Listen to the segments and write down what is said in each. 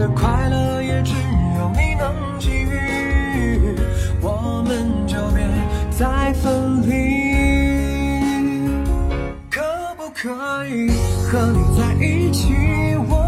的快乐也只有你能给予，我们就别再分离。可不可以和你在一起？我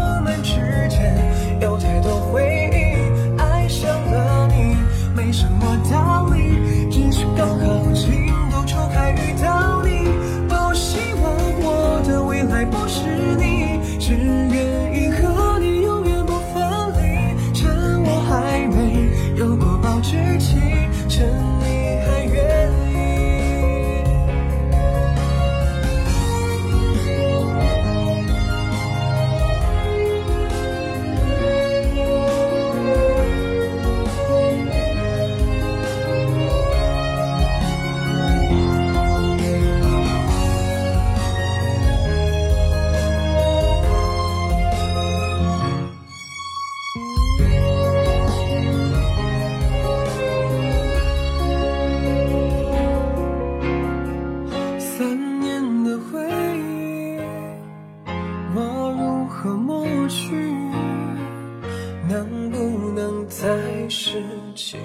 能不能再拾起？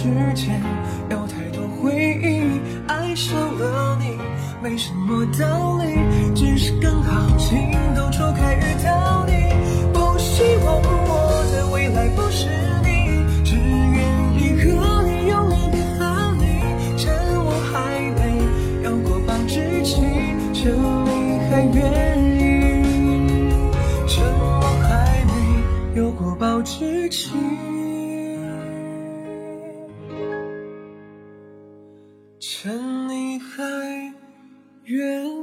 之间有太多回忆，爱上了你没什么道理，只是刚好情窦初开遇到你。不希望我的未来不是你，只愿意和你永远别分离。趁我还没有过保质期，趁你还愿意。趁我还没有过保质期，趁你还愿